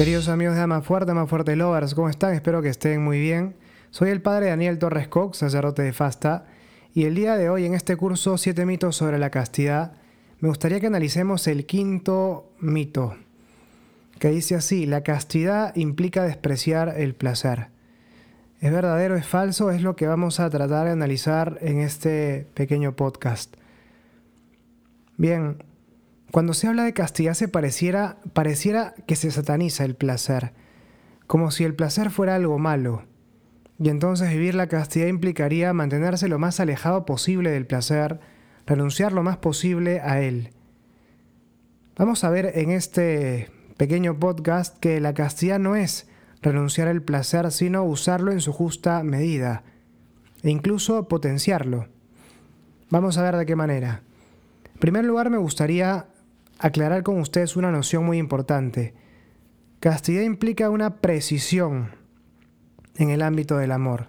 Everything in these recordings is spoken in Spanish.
Queridos amigos de Ama Fuerte, Fuerte Lovers, ¿cómo están? Espero que estén muy bien. Soy el padre Daniel Torres Cox, sacerdote de Fasta, y el día de hoy en este curso 7 mitos sobre la castidad, me gustaría que analicemos el quinto mito, que dice así, la castidad implica despreciar el placer. ¿Es verdadero, es falso? Es lo que vamos a tratar de analizar en este pequeño podcast. Bien, cuando se habla de castidad se pareciera, pareciera que se sataniza el placer, como si el placer fuera algo malo. Y entonces vivir la castidad implicaría mantenerse lo más alejado posible del placer, renunciar lo más posible a él. Vamos a ver en este pequeño podcast que la castidad no es renunciar al placer, sino usarlo en su justa medida e incluso potenciarlo. Vamos a ver de qué manera. En primer lugar, me gustaría aclarar con ustedes una noción muy importante. Castidad implica una precisión en el ámbito del amor.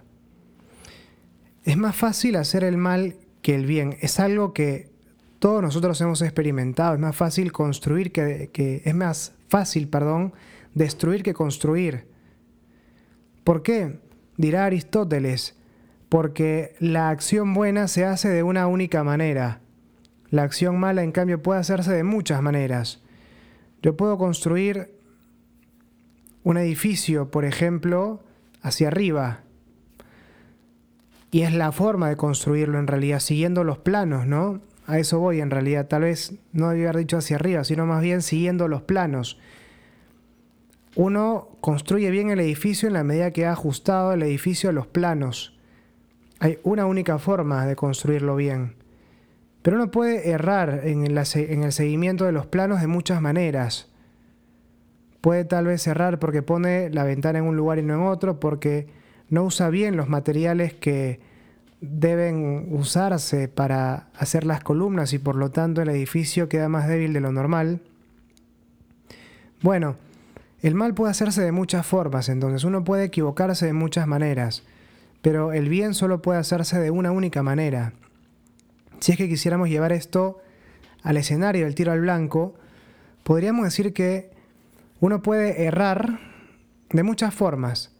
Es más fácil hacer el mal que el bien. Es algo que todos nosotros hemos experimentado. Es más fácil construir que, es más fácil, perdón, destruir que construir. ¿Por qué? Dirá Aristóteles, porque la acción buena se hace de una única manera la acción mala, en cambio, puede hacerse de muchas maneras. Yo puedo construir un edificio, por ejemplo, hacia arriba. Y es la forma de construirlo en realidad, siguiendo los planos, ¿no? A eso voy en realidad. Tal vez no debía haber dicho hacia arriba, sino más bien siguiendo los planos. Uno construye bien el edificio en la medida que ha ajustado el edificio a los planos. Hay una única forma de construirlo bien. Pero uno puede errar en, el seguimiento de los planos de muchas maneras. Puede tal vez errar porque pone la ventana en un lugar y no en otro, porque no usa bien los materiales que deben usarse para hacer las columnas y por lo tanto el edificio queda más débil de lo normal. Bueno, el mal puede hacerse de muchas formas, entonces uno puede equivocarse de muchas maneras, pero el bien solo puede hacerse de una única manera, si es que quisiéramos llevar esto al escenario del tiro al blanco, podríamos decir que uno puede errar de muchas formas,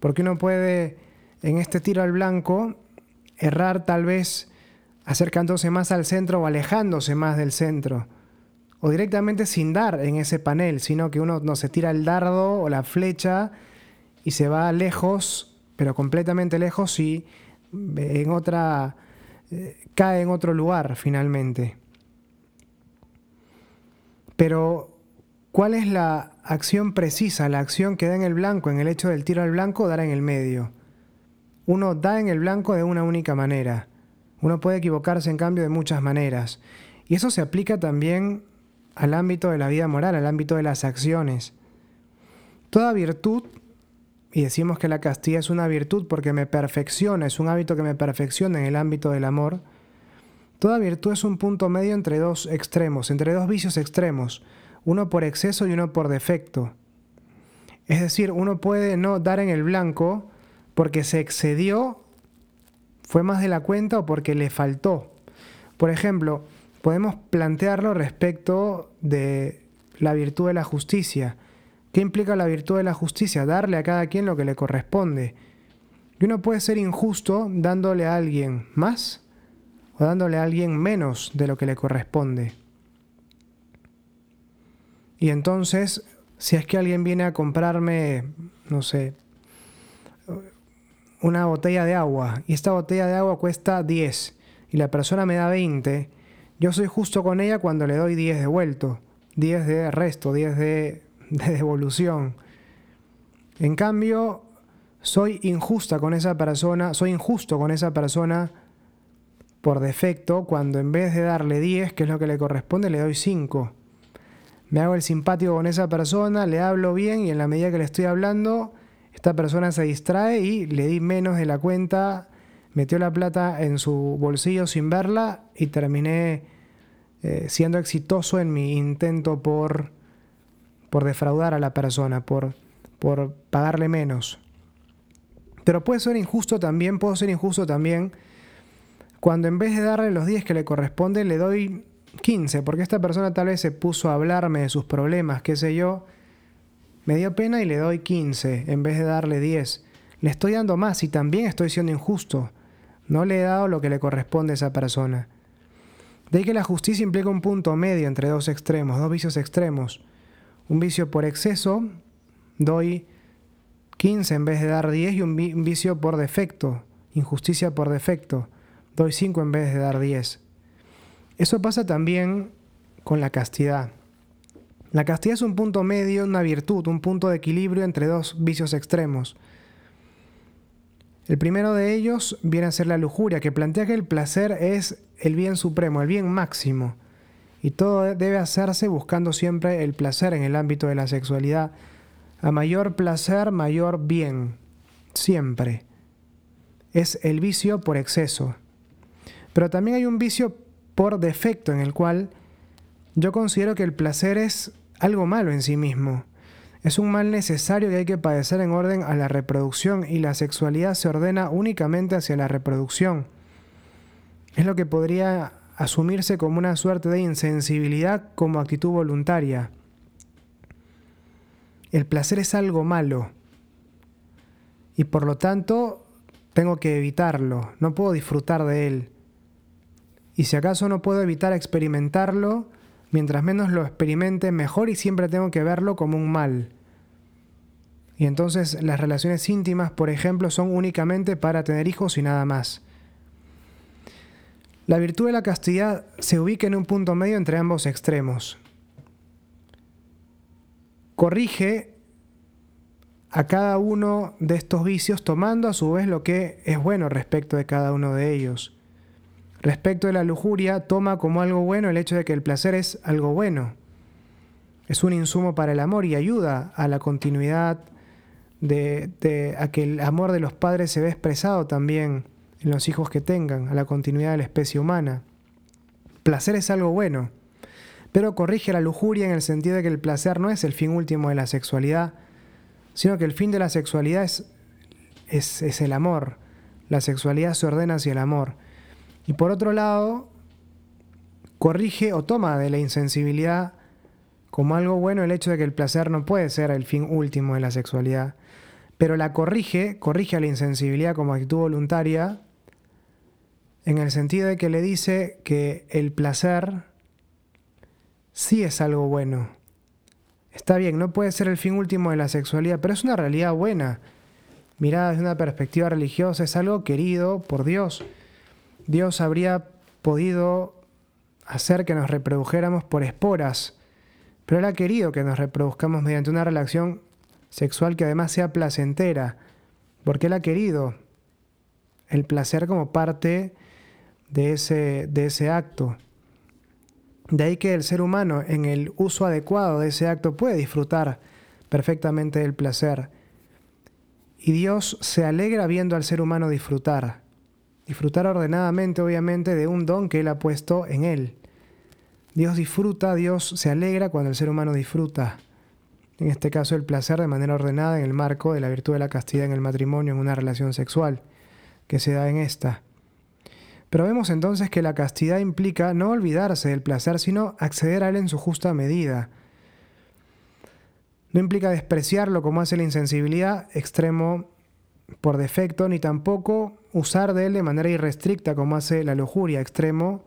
porque uno puede en este tiro al blanco errar tal vez acercándose más al centro o alejándose más del centro, o directamente sin dar en ese panel, sino que uno no se tira el dardo o la flecha y se va lejos, pero completamente lejos y en otra cae en otro lugar finalmente. Pero, ¿cuál es la acción precisa, la acción que da en el blanco, en el hecho del tiro al blanco, dar en el medio? Uno da en el blanco de una única manera. Uno puede equivocarse en cambio de muchas maneras. Y eso se aplica también al ámbito de la vida moral, al ámbito de las acciones. Toda virtud y decimos que la castilla es una virtud porque me perfecciona, es un hábito que me perfecciona en el ámbito del amor, toda virtud es un punto medio entre dos extremos, entre dos vicios extremos, uno por exceso y uno por defecto. Es decir, uno puede no dar en el blanco porque se excedió, fue más de la cuenta o porque le faltó. Por ejemplo, podemos plantearlo respecto de la virtud de la justicia. ¿Qué implica la virtud de la justicia? Darle a cada quien lo que le corresponde. Y uno puede ser injusto dándole a alguien más o dándole a alguien menos de lo que le corresponde. Y entonces, si es que alguien viene a comprarme, no sé, una botella de agua y esta botella de agua cuesta 10 y la persona me da 20, yo soy justo con ella cuando le doy 10 de vuelto, 10 de resto, 10 de de devolución. En cambio, soy injusta con esa persona, soy injusto con esa persona por defecto cuando en vez de darle 10, que es lo que le corresponde, le doy 5. Me hago el simpático con esa persona, le hablo bien y en la medida que le estoy hablando, esta persona se distrae y le di menos de la cuenta, metió la plata en su bolsillo sin verla y terminé eh, siendo exitoso en mi intento por por defraudar a la persona, por, por pagarle menos. Pero puede ser injusto también, puedo ser injusto también cuando en vez de darle los 10 que le corresponde, le doy 15, porque esta persona tal vez se puso a hablarme de sus problemas, qué sé yo, Me dio pena y le doy 15 en vez de darle 10. Le estoy dando más y también estoy siendo injusto. No le he dado lo que le corresponde a esa persona. De ahí que la justicia implica un punto medio entre dos extremos, dos vicios extremos. Un vicio por exceso, doy 15 en vez de dar 10 y un vicio por defecto, injusticia por defecto, doy 5 en vez de dar 10. Eso pasa también con la castidad. La castidad es un punto medio, una virtud, un punto de equilibrio entre dos vicios extremos. El primero de ellos viene a ser la lujuria, que plantea que el placer es el bien supremo, el bien máximo, y todo debe hacerse buscando siempre el placer en el ámbito de la sexualidad. A mayor placer, mayor bien, siempre. Es el vicio por exceso. Pero también hay un vicio por defecto en el cual yo considero que el placer es algo malo en sí mismo. Es un mal necesario que hay que padecer en orden a la reproducción y la sexualidad se ordena únicamente hacia la reproducción. Es lo que podría asumirse como una suerte de insensibilidad como actitud voluntaria. El placer es algo malo y por lo tanto tengo que evitarlo, no puedo disfrutar de él. Y si acaso no puedo evitar experimentarlo, Mientras menos lo experimente, mejor y siempre tengo que verlo como un mal. Y entonces las relaciones íntimas, por ejemplo, son únicamente para tener hijos y nada más. La virtud de la castidad se ubica en un punto medio entre ambos extremos. Corrige a cada uno de estos vicios tomando a su vez lo que es bueno respecto de cada uno de ellos. Respecto de la lujuria, toma como algo bueno el hecho de que el placer es algo bueno. Es un insumo para el amor y ayuda a la continuidad de, a que el amor de los padres se ve expresado también en los hijos que tengan, a la continuidad de la especie humana. Placer es algo bueno, pero corrige la lujuria en el sentido de que el placer no es el fin último de la sexualidad, sino que el fin de la sexualidad es, es, es el amor. La sexualidad se ordena hacia el amor. Y por otro lado, corrige o toma de la insensibilidad como algo bueno el hecho de que el placer no puede ser el fin último de la sexualidad, pero la corrige, corrige a la insensibilidad como actitud voluntaria, en el sentido de que le dice que el placer sí es algo bueno. Está bien, no puede ser el fin último de la sexualidad, pero es una realidad buena. Mirada desde una perspectiva religiosa, es algo querido por Dios. Dios habría podido hacer que nos reprodujéramos por esporas, pero Él ha querido que nos reproduzcamos mediante una relación sexual que además sea placentera, porque Él ha querido el placer como parte de ese, de ese acto. De ahí que el ser humano en el uso adecuado de ese acto puede disfrutar perfectamente del placer. Y Dios se alegra viendo al ser humano disfrutar disfrutar ordenadamente, obviamente, de un don que Él ha puesto en Él. Dios disfruta, Dios se alegra cuando el ser humano disfruta, en este caso el placer de manera ordenada en el marco de la virtud de la castidad en el matrimonio, en una relación sexual, que se da en esta. Pero vemos entonces que la castidad implica no olvidarse del placer, sino acceder a él en su justa medida. No implica despreciarlo como hace la insensibilidad, extremo por defecto, ni tampoco usar de él de manera irrestricta como hace la lujuria, extremo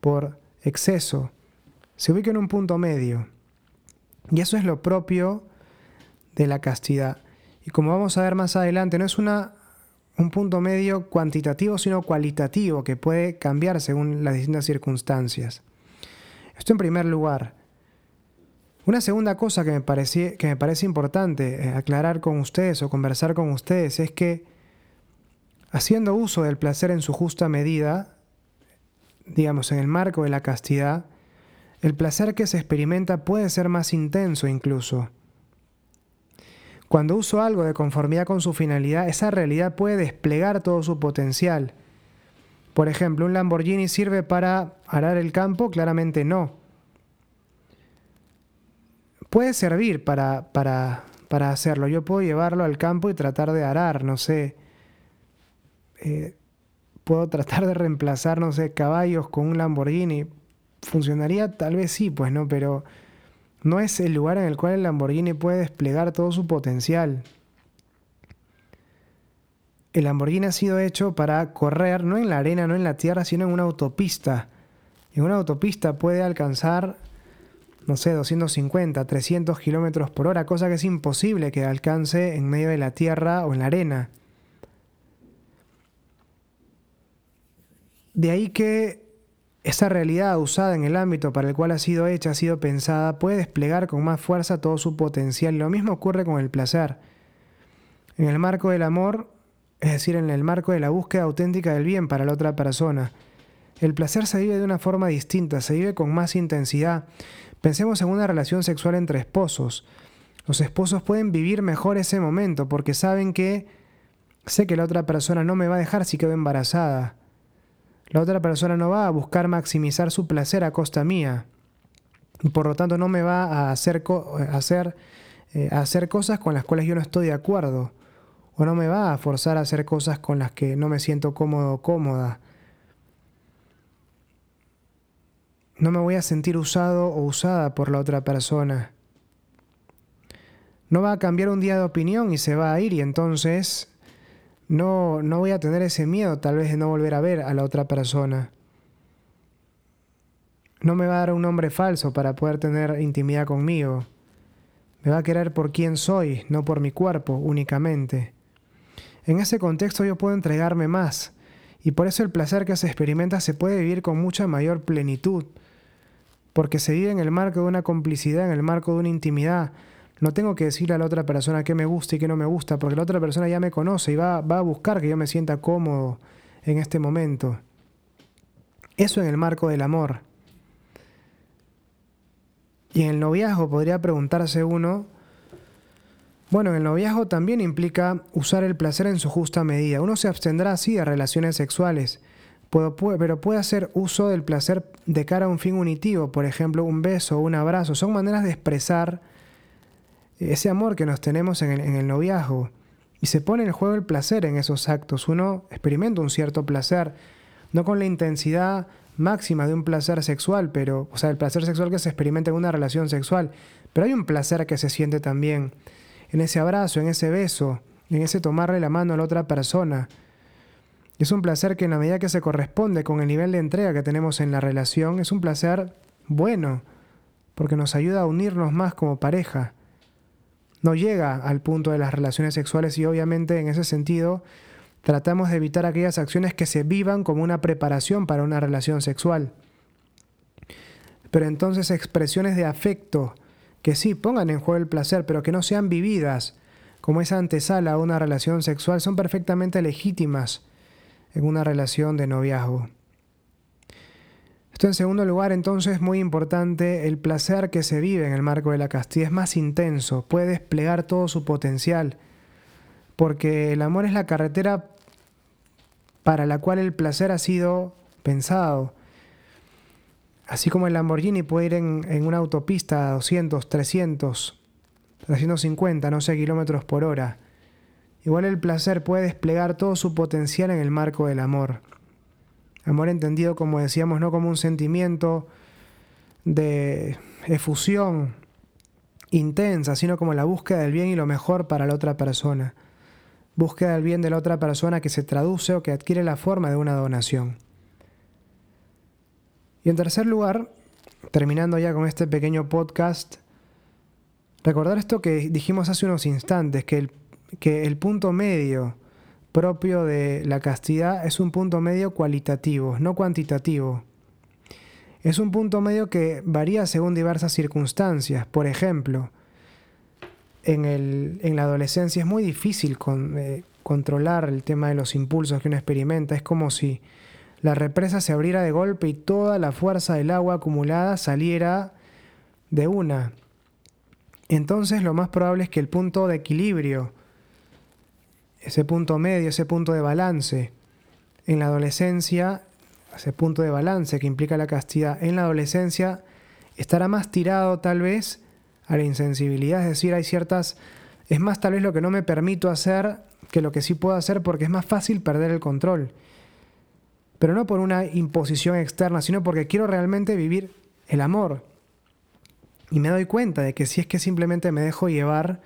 por exceso. Se ubica en un punto medio. Y eso es lo propio de la castidad. Y como vamos a ver más adelante, no es una, un punto medio cuantitativo, sino cualitativo, que puede cambiar según las distintas circunstancias. Esto en primer lugar. Una segunda cosa que me, que me parece importante eh, aclarar con ustedes o conversar con ustedes es que haciendo uso del placer en su justa medida, digamos en el marco de la castidad, el placer que se experimenta puede ser más intenso incluso. Cuando uso algo de conformidad con su finalidad, esa realidad puede desplegar todo su potencial. Por ejemplo, ¿un Lamborghini sirve para arar el campo? Claramente no puede servir para, para, para, hacerlo. Yo puedo llevarlo al campo y tratar de arar, no sé. Eh, puedo tratar de reemplazar, no sé, caballos con un Lamborghini. Funcionaría tal vez sí, pues no, pero no es el lugar en el cual el Lamborghini puede desplegar todo su potencial. El Lamborghini ha sido hecho para correr no en la arena, no en la tierra, sino en una autopista. En una autopista puede alcanzar, no sé, 250, 300 kilómetros por hora, cosa que es imposible que alcance en medio de la tierra o en la arena. De ahí que esa realidad usada en el ámbito para el cual ha sido hecha, ha sido pensada, puede desplegar con más fuerza todo su potencial. Lo mismo ocurre con el placer. En el marco del amor, es decir, en el marco de la búsqueda auténtica del bien para la otra persona. El placer se vive de una forma distinta, se vive con más intensidad. Pensemos en una relación sexual entre esposos. Los esposos pueden vivir mejor ese momento porque saben que sé que la otra persona no me va a dejar si quedo embarazada la otra persona no va a buscar maximizar su placer a costa mía. Por lo tanto, no me va a hacer, hacer, eh, hacer cosas con las cuales yo no estoy de acuerdo. O no me va a forzar a hacer cosas con las que no me siento cómodo o cómoda. No me voy a sentir usado o usada por la otra persona. No va a cambiar un día de opinión y se va a ir y entonces no, no voy a tener ese miedo tal vez de no volver a ver a la otra persona. No me va a dar un nombre falso para poder tener intimidad conmigo. Me va a querer por quien soy, no por mi cuerpo únicamente. En ese contexto yo puedo entregarme más, y por eso el placer que se experimenta se puede vivir con mucha mayor plenitud, porque se vive en el marco de una complicidad, en el marco de una intimidad, no tengo que decirle a la otra persona qué me gusta y qué no me gusta, porque la otra persona ya me conoce y va, va a buscar que yo me sienta cómodo en este momento. Eso en el marco del amor. Y en el noviazgo podría preguntarse uno, bueno, en el noviazgo también implica usar el placer en su justa medida. Uno se abstendrá así de relaciones sexuales, pero puede hacer uso del placer de cara a un fin unitivo, por ejemplo, un beso un abrazo. Son maneras de expresar ese amor que nos tenemos en el, noviazgo. Y se pone en juego el placer en esos actos. Uno experimenta un cierto placer, no con la intensidad máxima de un placer sexual, pero, o sea, el placer sexual que se experimenta en una relación sexual, pero hay un placer que se siente también en ese abrazo, en ese beso, en ese tomarle la mano a la otra persona. Es un placer que en la medida que se corresponde con el nivel de entrega que tenemos en la relación, es un placer bueno, porque nos ayuda a unirnos más como pareja no llega al punto de las relaciones sexuales y obviamente en ese sentido tratamos de evitar aquellas acciones que se vivan como una preparación para una relación sexual. Pero entonces expresiones de afecto que sí pongan en juego el placer, pero que no sean vividas como esa antesala a una relación sexual, son perfectamente legítimas en una relación de noviazgo. Esto en segundo lugar, entonces, muy importante, el placer que se vive en el marco de la castidad es más intenso, puede desplegar todo su potencial, porque el amor es la carretera para la cual el placer ha sido pensado. Así como el Lamborghini puede ir en, una autopista a 200, 300, 350, no sé, kilómetros por hora. Igual el placer puede desplegar todo su potencial en el marco del amor. Amor entendido, como decíamos, no como un sentimiento de efusión intensa, sino como la búsqueda del bien y lo mejor para la otra persona. Búsqueda del bien de la otra persona que se traduce o que adquiere la forma de una donación. Y en tercer lugar, terminando ya con este pequeño podcast, recordar esto que dijimos hace unos instantes, que el, que el punto medio propio de la castidad es un punto medio cualitativo, no cuantitativo. Es un punto medio que varía según diversas circunstancias. Por ejemplo, en, la adolescencia es muy difícil eh, controlar el tema de los impulsos que uno experimenta. Es como si la represa se abriera de golpe y toda la fuerza del agua acumulada saliera de una. Entonces lo más probable es que el punto de equilibrio ese punto medio, ese punto de balance en la adolescencia, ese punto de balance que implica la castidad en la adolescencia, estará más tirado tal vez a la insensibilidad, es decir, hay ciertas, es más tal vez lo que no me permito hacer que lo que sí puedo hacer porque es más fácil perder el control. Pero no por una imposición externa, sino porque quiero realmente vivir el amor. Y me doy cuenta de que si es que simplemente me dejo llevar,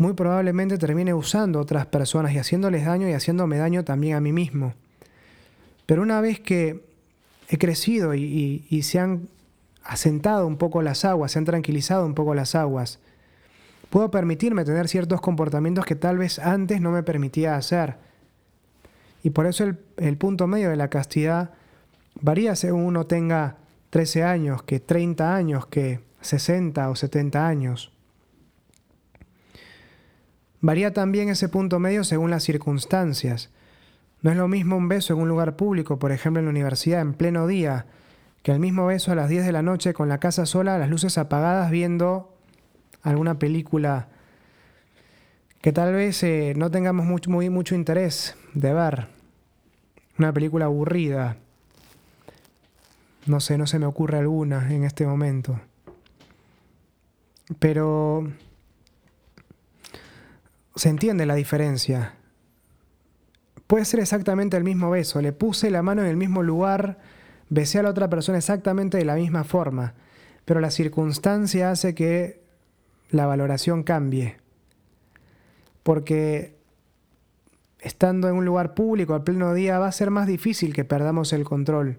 muy probablemente termine usando a otras personas y haciéndoles daño y haciéndome daño también a mí mismo. Pero una vez que he crecido y, se han asentado un poco las aguas, se han tranquilizado un poco las aguas, puedo permitirme tener ciertos comportamientos que tal vez antes no me permitía hacer. Y por eso el, punto medio de la castidad varía según uno tenga 13 años, que 30 años, que 60 o 70 años. Varía también ese punto medio según las circunstancias. No es lo mismo un beso en un lugar público, por ejemplo en la universidad, en pleno día, que el mismo beso a las 10 de la noche con la casa sola, las luces apagadas, viendo alguna película que tal vez eh, no tengamos mucho, muy, mucho interés de ver. Una película aburrida. No sé, no se me ocurre alguna en este momento. Pero se entiende la diferencia. Puede ser exactamente el mismo beso. Le puse la mano en el mismo lugar, besé a la otra persona exactamente de la misma forma. Pero la circunstancia hace que la valoración cambie. Porque estando en un lugar público al pleno día va a ser más difícil que perdamos el control.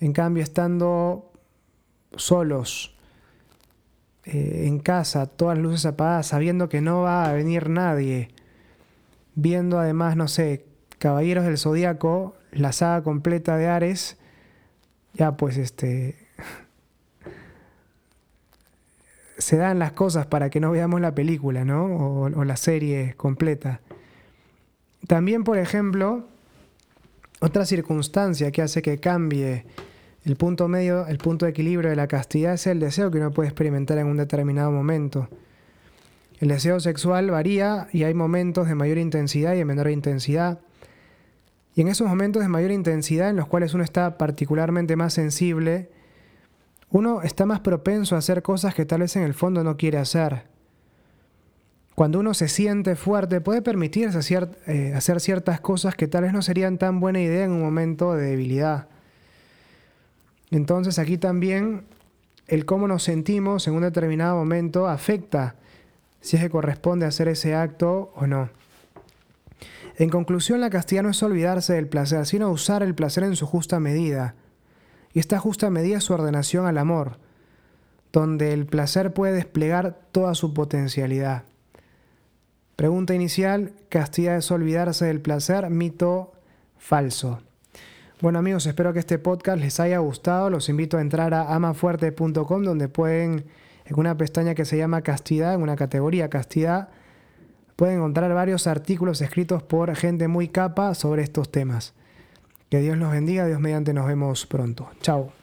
En cambio, estando solos, eh, en casa, todas las luces apagadas, sabiendo que no va a venir nadie, viendo además, no sé, Caballeros del Zodíaco, la saga completa de Ares, ya pues este se dan las cosas para que no veamos la película, ¿no? O, la serie completa. También, por ejemplo, otra circunstancia que hace que cambie el punto medio, el punto de equilibrio de la castidad es el deseo que uno puede experimentar en un determinado momento. El deseo sexual varía y hay momentos de mayor intensidad y de menor intensidad. Y en esos momentos de mayor intensidad en los cuales uno está particularmente más sensible, uno está más propenso a hacer cosas que tal vez en el fondo no quiere hacer. Cuando uno se siente fuerte, puede permitirse hacer, eh, ciertas cosas que tal vez no serían tan buena idea en un momento de debilidad. Entonces aquí también el cómo nos sentimos en un determinado momento afecta si es que corresponde hacer ese acto o no. En conclusión, la castidad no es olvidarse del placer, sino usar el placer en su justa medida y esta justa medida es su ordenación al amor, donde el placer puede desplegar toda su potencialidad. Pregunta inicial, castidad es olvidarse del placer, mito falso. Bueno amigos, espero que este podcast les haya gustado. Los invito a entrar a amafuerte.com donde pueden, en una pestaña que se llama castidad, en una categoría castidad, pueden encontrar varios artículos escritos por gente muy capa sobre estos temas. Que Dios los bendiga, Dios mediante nos vemos pronto. Chao.